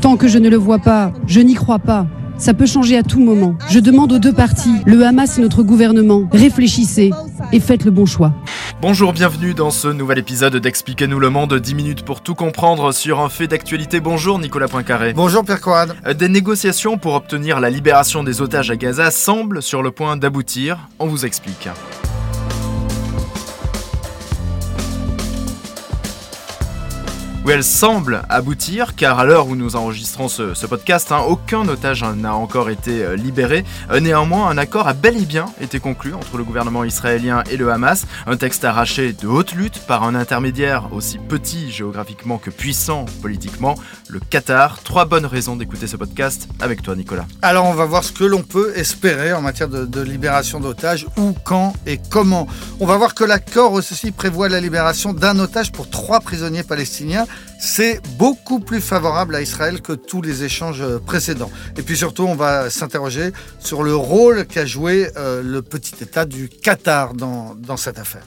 Tant que je ne le vois pas, je n'y crois pas. Ça peut changer à tout moment. Je demande aux deux parties, le Hamas et notre gouvernement, réfléchissez et faites le bon choix. Bonjour, bienvenue dans ce nouvel épisode d'Expliquez-nous le monde, 10 minutes pour tout comprendre sur un fait d'actualité. Bonjour Nicolas Poincaré. Bonjour Pierre Coran. Des négociations pour obtenir la libération des otages à Gaza semblent sur le point d'aboutir. On vous explique. Où elle semble aboutir, car à l'heure où nous enregistrons ce, podcast, hein, aucun otage n'a encore été euh, libéré. Euh, néanmoins, un accord a bel et bien été conclu entre le gouvernement israélien et le Hamas, un texte arraché de haute lutte par un intermédiaire aussi petit géographiquement que puissant politiquement, le Qatar. Trois bonnes raisons d'écouter ce podcast avec toi, Nicolas. Alors, on va voir ce que l'on peut espérer en matière de, de libération d'otages, où, quand et comment. On va voir que l'accord aussi prévoit la libération d'un otage pour trois prisonniers palestiniens c'est beaucoup plus favorable à Israël que tous les échanges précédents. Et puis surtout, on va s'interroger sur le rôle qu'a joué euh, le petit État du Qatar dans, dans cette affaire.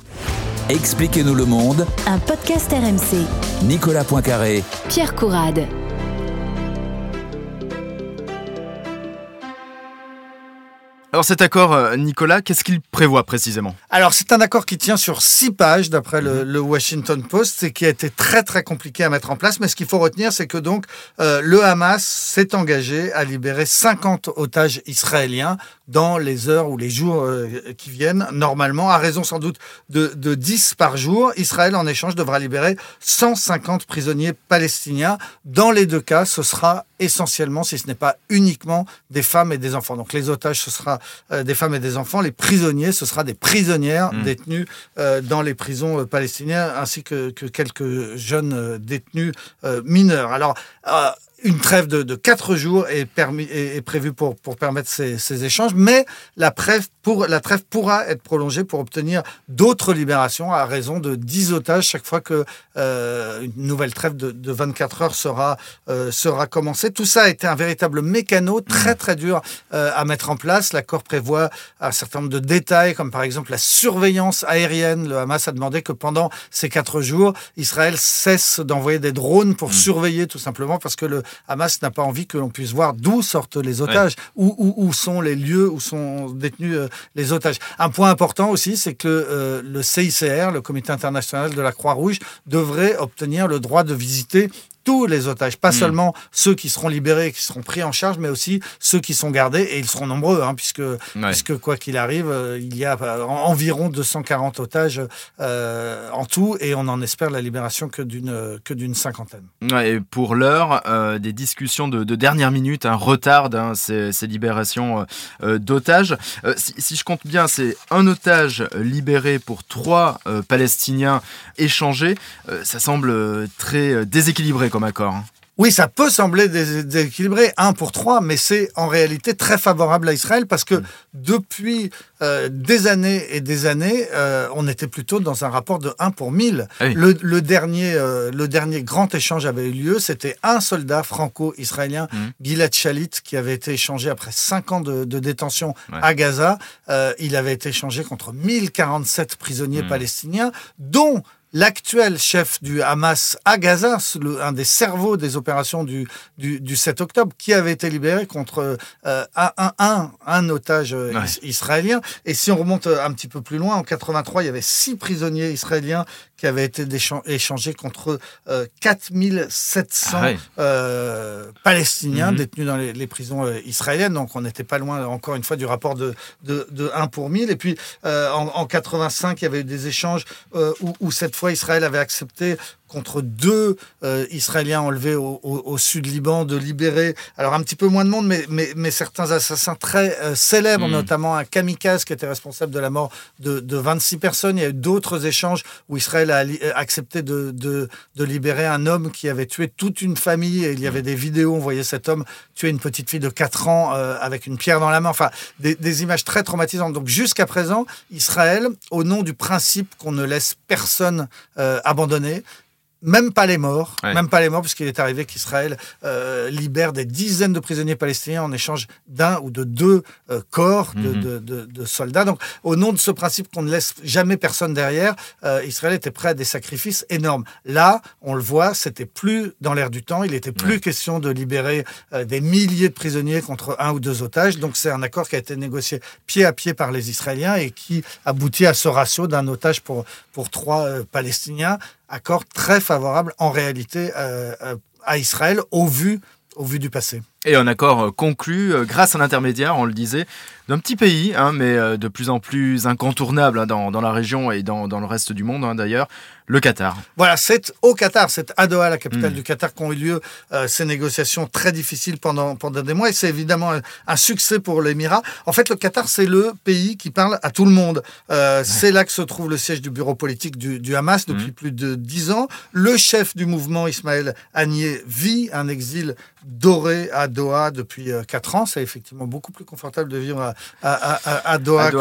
Expliquez-nous le monde. Un podcast RMC. Nicolas Poincaré. Pierre Courade. Alors cet accord, euh, Nicolas, qu'est-ce qu'il prévoit précisément? Alors c'est un accord qui tient sur six pages d'après le, mhm. Washington Post et qui a été très très compliqué à mettre en place. Mais ce qu'il faut retenir, c'est que donc euh, le Hamas s'est engagé à libérer 50 otages israéliens dans les heures ou les jours euh, qui viennent, normalement, à raison sans doute de, de 10 par jour. Israël, en échange, devra libérer 150 prisonniers palestiniens. Dans les deux cas, ce sera essentiellement, si ce n'est pas uniquement, des femmes et des enfants. Donc les otages, ce sera euh, des femmes et des enfants. Les prisonniers, ce sera des prisonnières mmh. détenues euh, dans les prisons palestiniennes, ainsi que, que quelques jeunes détenus mineurs. Alors, une trêve de, de quatre jours est, permis, est, prévue pour, pour permettre ces, ces, échanges, mais la, trêve pour, la trêve pourra être prolongée pour obtenir d'autres libérations à raison de 10 otages chaque fois que euh, une nouvelle trêve de, de 24 heures sera, euh, sera commencée. Tout ça a été un véritable mécano très très dur euh, à mettre en place. L'accord prévoit un certain nombre de détails, comme par exemple la surveillance aérienne. Le Hamas a demandé que pendant ces quatre jours, Israël cesse d'envoyer des drones pour mmh. surveiller tout simplement parce que le Hamas n'a pas envie que l'on puisse voir d'où sortent les otages, où, où, sont les lieux où sont détenus euh, les otages. Un point important aussi, c'est que euh, le CICR, le Comité international de la Croix-Rouge, devrait obtenir le droit de visiter tous les otages, pas hmm. seulement ceux qui seront libérés qui seront pris en charge, mais aussi ceux qui sont gardés, et ils seront nombreux, hein, puisque, puisque quoi qu'il arrive, euh, il y a euh, environ 240 otages euh, en tout, et on en espère la libération que d'une que d'une cinquantaine. et pour l'heure, des discussions de, dernière minute un retard hein, ces, ces, libérations d'otages. Si, si, je compte bien, c'est un otage libéré pour trois Palestiniens échangés. ça semble très déséquilibré comme accord. Hein. Oui, ça peut sembler déséquilibré, 1 pour 3, mais c'est en réalité très favorable à Israël parce que depuis euh, des années et des années, euh, on était plutôt dans un rapport de 1 pour 1000. Ah le, dernier, euh, le dernier grand échange avait eu lieu, c'était un soldat franco-israélien, mm. Gilad Shalit, qui avait été échangé après 5 ans de, détention à Gaza. il avait été échangé contre 1047 prisonniers mm. palestiniens, dont l'actuel chef du Hamas à Gaza, un des cerveaux des opérations du, du, 7 octobre, qui avait été libéré contre euh, un, un, un, otage euh, israélien. Et si on remonte euh, un petit peu plus loin, en 83, il y avait six prisonniers israéliens qui avaient été échangés contre 4700 ah Palestiniens mhm. détenus dans les, prisons israéliennes. Donc on n'était pas loin, encore une fois, du rapport de, de, de 1 pour 1000. Et puis en, en, 85, il y avait eu des échanges où, où cette fois Israël avait accepté contre deux euh, Israéliens enlevés au, sud Liban, de libérer, alors un petit peu moins de monde, mais, mais, mais certains assassins très euh, célèbres, hmm. notamment un kamikaze qui était responsable de la mort de, de 26 personnes. Il y a eu d'autres échanges où Israël a euh, accepté de, de, de, libérer un homme qui avait tué toute une famille et il y avait hmm. des vidéos, on voyait cet homme tuer une petite fille de 4 ans avec une pierre dans la main, enfin des, des images très traumatisantes. Donc jusqu'à présent, Israël, au nom du principe qu'on ne laisse personne abandonner, même pas les morts, Ouais. même pas les morts, puisqu'il est arrivé qu'Israël euh, libère des dizaines de prisonniers palestiniens en échange d'un ou de deux euh, corps de, Mhm. de- de- de soldats. Donc, au nom de ce principe qu'on ne laisse jamais personne derrière, euh, Israël était prêt à des sacrifices énormes. Là, on le voit, c'était plus dans l'air du temps. Il était plus question de libérer euh, des milliers de prisonniers contre un ou deux otages. Donc, c'est un accord qui a été négocié pied à pied par les Israéliens et qui aboutit à ce ratio d'un otage pour, pour trois euh, Palestiniens. Accord très favorable en réalité euh, euh, à Israël au vu, au vu du passé. Et un accord euh, conclu grâce à l'intermédiaire, on le disait, d'un petit pays, hein, mais de plus en plus incontournable hein, dans, la région et dans, dans le reste du monde hein, d'ailleurs, le Qatar. Voilà, c'est au Qatar, c'est à Doha, la capitale Mm. du Qatar, qu'ont eu lieu euh, ces négociations très difficiles pendant, pendant des mois. Et c'est évidemment un, un succès pour l'Émirat. En fait, le Qatar, c'est le pays qui parle à tout le monde. Euh, C'est là que se trouve le siège du bureau politique du, du Hamas depuis plus de dix ans. Le chef du mouvement, Ismaël Haniyeh, vit un exil doré à Doha depuis euh, quatre ans. C'est effectivement beaucoup plus confortable de vivre à, à, à- à Doha,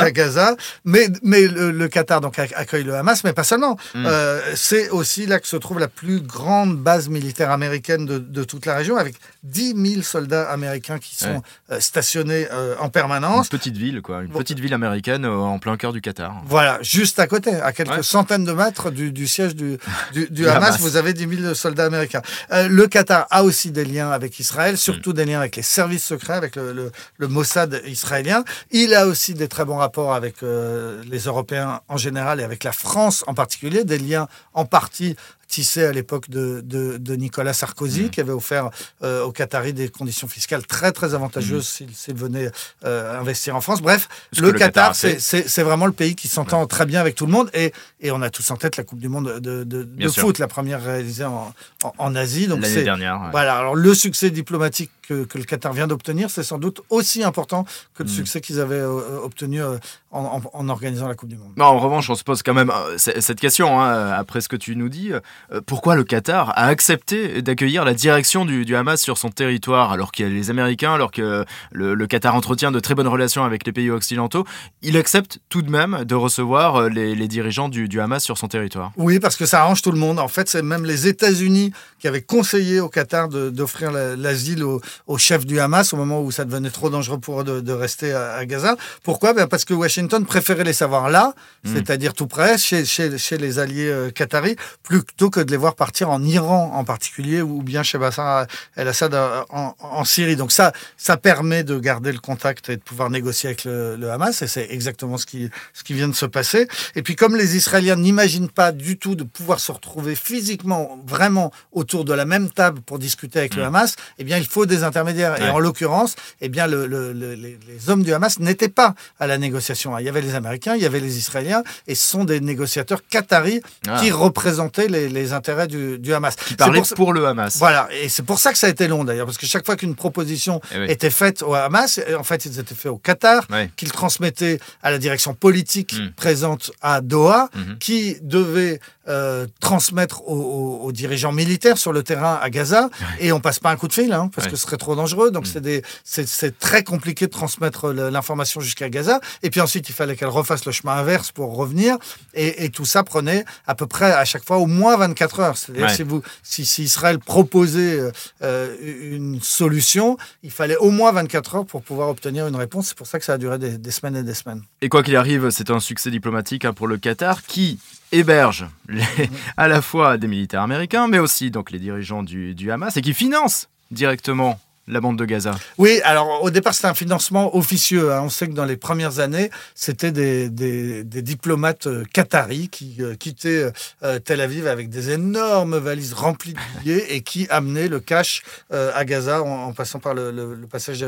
qu'à Gaza. Mais, mais le, le Qatar donc, ac- accueille le Hamas, mais pas seulement. Mm. Euh, c'est aussi là que se trouve la plus grande base militaire américaine de, de toute la région, avec 10 000 soldats américains qui sont Ouais. euh, stationnés euh, en Une permanence. petite ville, quoi. Une Bon. petite ville américaine euh, en plein cœur du Qatar. Voilà, juste à côté, à quelques Ouais. centaines de mètres du, du siège du, du, du Du Hamas, Hamas. vous avez 10 000 soldats américains. Le Qatar a aussi des liens avec Israël, surtout des liens avec les services secrets, avec le, le- le Mossad israélien. Il a aussi des très bons rapports avec les Européens en général et avec la France en particulier, des liens en partie tissés à l'époque de, de- de Nicolas Sarkozy, qui avait offert euh, aux Qataris des conditions fiscales très très avantageuses s'ils s'ils venaient euh, investir en France. Bref, le Qatar c'est vraiment le pays qui s'entend très bien avec tout le monde. Et, et on a tous en tête la Coupe du Monde de, de- foot, la première réalisée en, en, en Asie. L'année dernière. ouais. voilà. Alors le succès diplomatique que, que le Qatar vient d'obtenir, c'est sans doute aussi important que le Mm. succès qu'ils avaient euh, obtenu en, en- en organisant la Coupe du Monde. Non, en revanche, on se pose quand même cette question, hein, après ce que tu nous dis. Euh, pourquoi le Qatar a accepté d'accueillir la direction du, du Hamas sur son territoire, alors qu'il y a les Américains, alors que le, le Qatar entretient de très bonnes relations avec les pays occidentaux? Il accepte tout de même de recevoir euh, les, les dirigeants du, du Hamas sur son territoire? Oui, parce que ça arrange tout le monde. En fait, c'est même les États-Unis qui avaient conseillé au Qatar d'offrir la- l'asile au, au chef du Hamas au moment où ça devenait trop dangereux pour eux de, de rester à, à Gaza. Pourquoi? Ben, Parce que Washington préférait les savoir là, Mm. c'est-à-dire tout près, chez, chez, chez les alliés euh, qataris, plutôt que de les voir partir en Iran en particulier ou bien chez Bachar el-Assad en, en Syrie. Donc ça, ça permet de garder le contact et de pouvoir négocier avec le, le Hamas, et c'est exactement ce qui, ce qui vient de se passer. Et puis comme les Israéliens n'imaginent pas du tout de pouvoir se retrouver physiquement, vraiment autour de la même table pour discuter avec le Hamas, eh bien il faut des intermédiaires. Et en l'occurrence, eh bien le- le- le- les, les hommes du Hamas n'étaient pas à la négociation. Il y avait les Américains, il y avait les Israéliens, et ce sont des négociateurs qataris Ah. qui représentaient les, les intérêts du, du Hamas. Qui parlait pour le Hamas. voilà, et c'est pour ça que ça a été long d'ailleurs, parce que chaque fois qu'une proposition Eh oui. était faite au Hamas, en fait, ils étaient faits au Qatar, qu'ils transmettaient à la direction politique Mm. présente à Doha, Mhm. qui devait euh, transmettre aux, aux- aux dirigeants militaires sur le terrain à Gaza, et on passe pas un coup de fil, hein, parce que ce serait trop dangereux. Donc Mm. c'est très compliqué de transmettre l'information jusqu'à Gaza. Et puis ensuite, il fallait qu'elle refasse le chemin inverse pour revenir, et, et tout ça prenait à peu près à chaque fois au moins 24 heures. C'est-à-dire Ouais. si vous si, si Israël proposait euh, une solution, il fallait au moins 24 heures pour pouvoir obtenir une réponse. C'est pour ça que ça a duré des, des semaines et des semaines. Et quoi qu'il arrive, c'est un succès diplomatique hein, pour le Qatar qui héberge les- à la fois des militaires américains, mais aussi donc les dirigeants du, du Hamas et qui finance directement la bande de Gaza. Oui, alors au départ, c'était un financement officieux. hein. On sait que dans les premières années, c'était des, des- des diplomates euh, qataris qui euh, quittaient euh, Tel Aviv avec des énormes valises remplies de billets et qui amenaient le cash euh, à Gaza en, en passant par le, le- le passage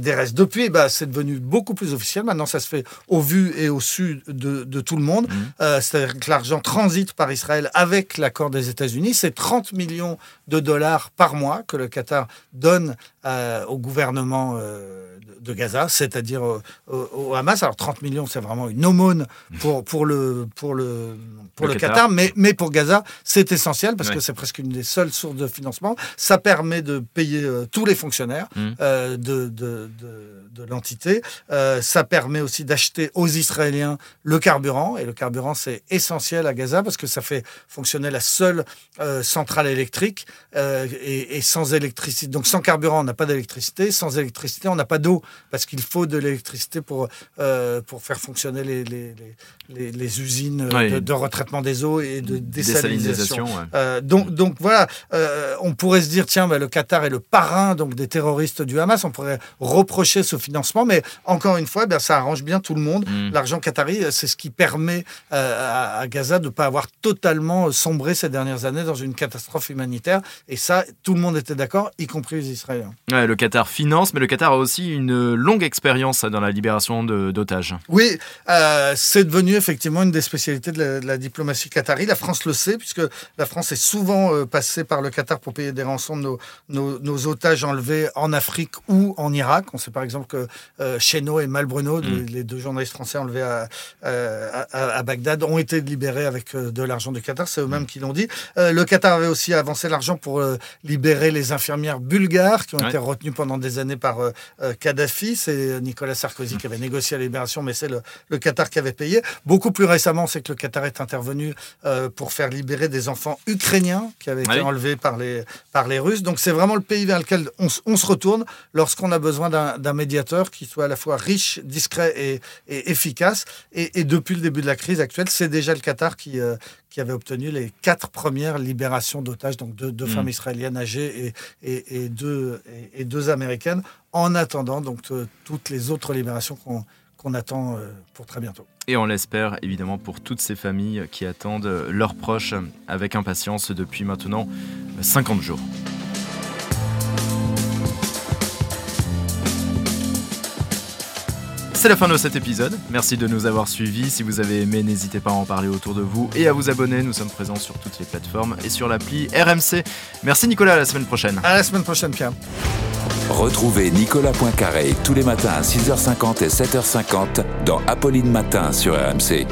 des restes. Depuis, bah, c'est devenu beaucoup plus officiel. Maintenant, ça se fait au vu et au su de, de tout le monde. Mhm. C'est-à-dire que l'argent transite par Israël avec l'accord des États-Unis. C'est 30 millions de dollars par mois que le Qatar donne euh, au gouvernement euh, de, Gaza, c'est-à-dire au, Hamas. Alors 30 millions, c'est vraiment une aumône pour, pour le, pour le, pour Le le, Qatar. Qatar, mais, mais pour Gaza, c'est essentiel parce Ouais. que c'est presque une des seules sources de financement. Ça permet de payer euh, tous les fonctionnaires Mhm. euh, de, de, de, de l'entité. Euh, ça permet aussi d'acheter aux Israéliens le carburant. Et le carburant, c'est essentiel à Gaza parce que ça fait fonctionner la seule euh, centrale électrique. euh, et, et sans électricité, donc sans carburant, on n'a pas d'électricité. Sans électricité, on n'a pas d'eau parce qu'il faut de l'électricité pour, euh, pour faire fonctionner les, les, les, usines Oui. de, de retraitement des eaux et de désalinisation. ouais. Euh, donc, donc voilà, euh, on pourrait se dire, tiens, bah, le Qatar est le parrain donc, des terroristes du Hamas, on pourrait reprocher ce financement, mais encore une fois, eh bien, ça arrange bien tout le monde. Mm. L'argent qatari, c'est ce qui permet à, à Gaza de ne pas avoir totalement sombré ces dernières années dans une catastrophe humanitaire. Et ça, tout le monde était d'accord, y compris les Israéliens. Ouais, le Qatar finance, mais le Qatar a aussi une longue expérience dans la libération d'otages. Oui, euh, c'est devenu effectivement une des spécialités de la, de la diplomatie qatari. La France le sait, puisque la France est souvent euh, passée par le Qatar pour payer des rançons de nos, nos- nos otages enlevés en Afrique ou en Irak. On sait par exemple que euh, Cheno et Malbruno, Mm. les, deux journalistes français enlevés à, à- à Bagdad, ont été libérés avec euh, de l'argent du Qatar. C'est eux-mêmes qui l'ont dit. Le Qatar avait aussi avancé l'argent pour libérer les infirmières bulgares qui ont Ouais. été retenues pendant des années par euh, euh, Kadhafi. C'est Nicolas Sarkozy qui avait négocié la libération, mais c'est le, le Qatar qui avait payé. Beaucoup plus récemment, c'est que le Qatar est intervenu euh, pour faire libérer des enfants ukrainiens qui avaient Ah été oui. enlevés par les, par les Russes. Donc c'est vraiment le pays vers lequel on, se retourne lorsqu'on a besoin d'un médiateur qui soit à la fois riche, discret et, et efficace. Et, et depuis le début de la crise actuelle, c'est déjà le Qatar qui, euh, qui avait obtenu les quatre premières libérations d'otages, donc deux, deux Mm. femmes israéliennes âgées et, et, et deux, et, deux américaines, en attendant donc toutes les autres libérations qu'on qu'on attend euh, pour très bientôt. Et on l'espère évidemment pour toutes ces familles qui attendent leurs proches avec impatience depuis maintenant 50 jours. C'est la fin de cet épisode. Merci de nous avoir suivis. Si vous avez aimé, n'hésitez pas à en parler autour de vous et à vous abonner. Nous sommes présents sur toutes les plateformes et sur l'appli RMC. Merci Nicolas, à la semaine prochaine. À la semaine prochaine, Pierre. Retrouvez Nicolas Poincaré tous les matins à 6h50 et 7h50 dans Apolline Matin sur RMC.